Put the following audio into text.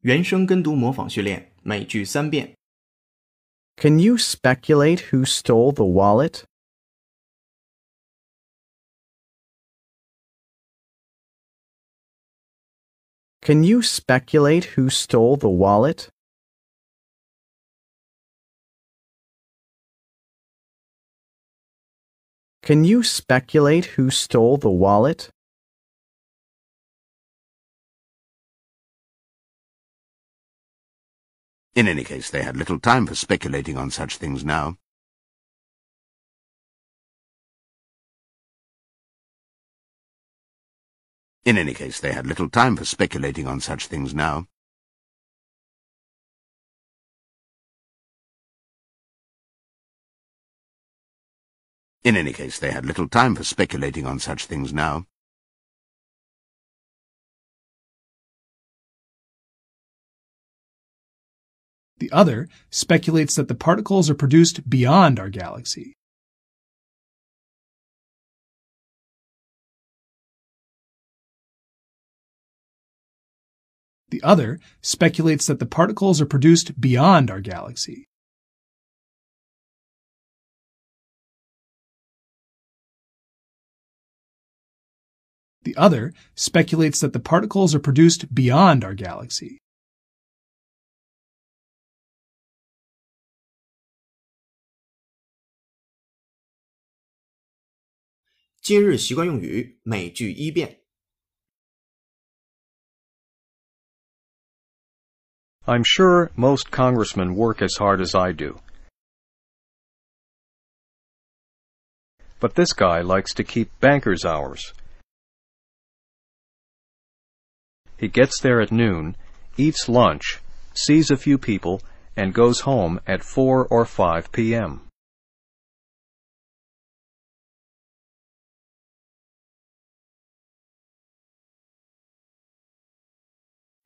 原声跟读模仿训练，每句三遍。 Can you speculate who stole the wallet? Can you speculate who stole the wallet? Can you speculate who stole the wallet? In any case, they had little time for speculating on such things now. In any case, they had little time for speculating on such things now. In any case, they had little time for speculating on such things now. The other speculates that the particles are produced beyond our galaxy. The other speculates that the particles are produced beyond our galaxy. The other speculates that the particles are produced beyond our galaxy. 今日习惯用语，每句一遍。 I'm sure most congressmen work as hard as I do. But this guy likes to keep banker's hours. He gets there at noon, eats lunch, sees a few people, and goes home at 4 or 5 p.m.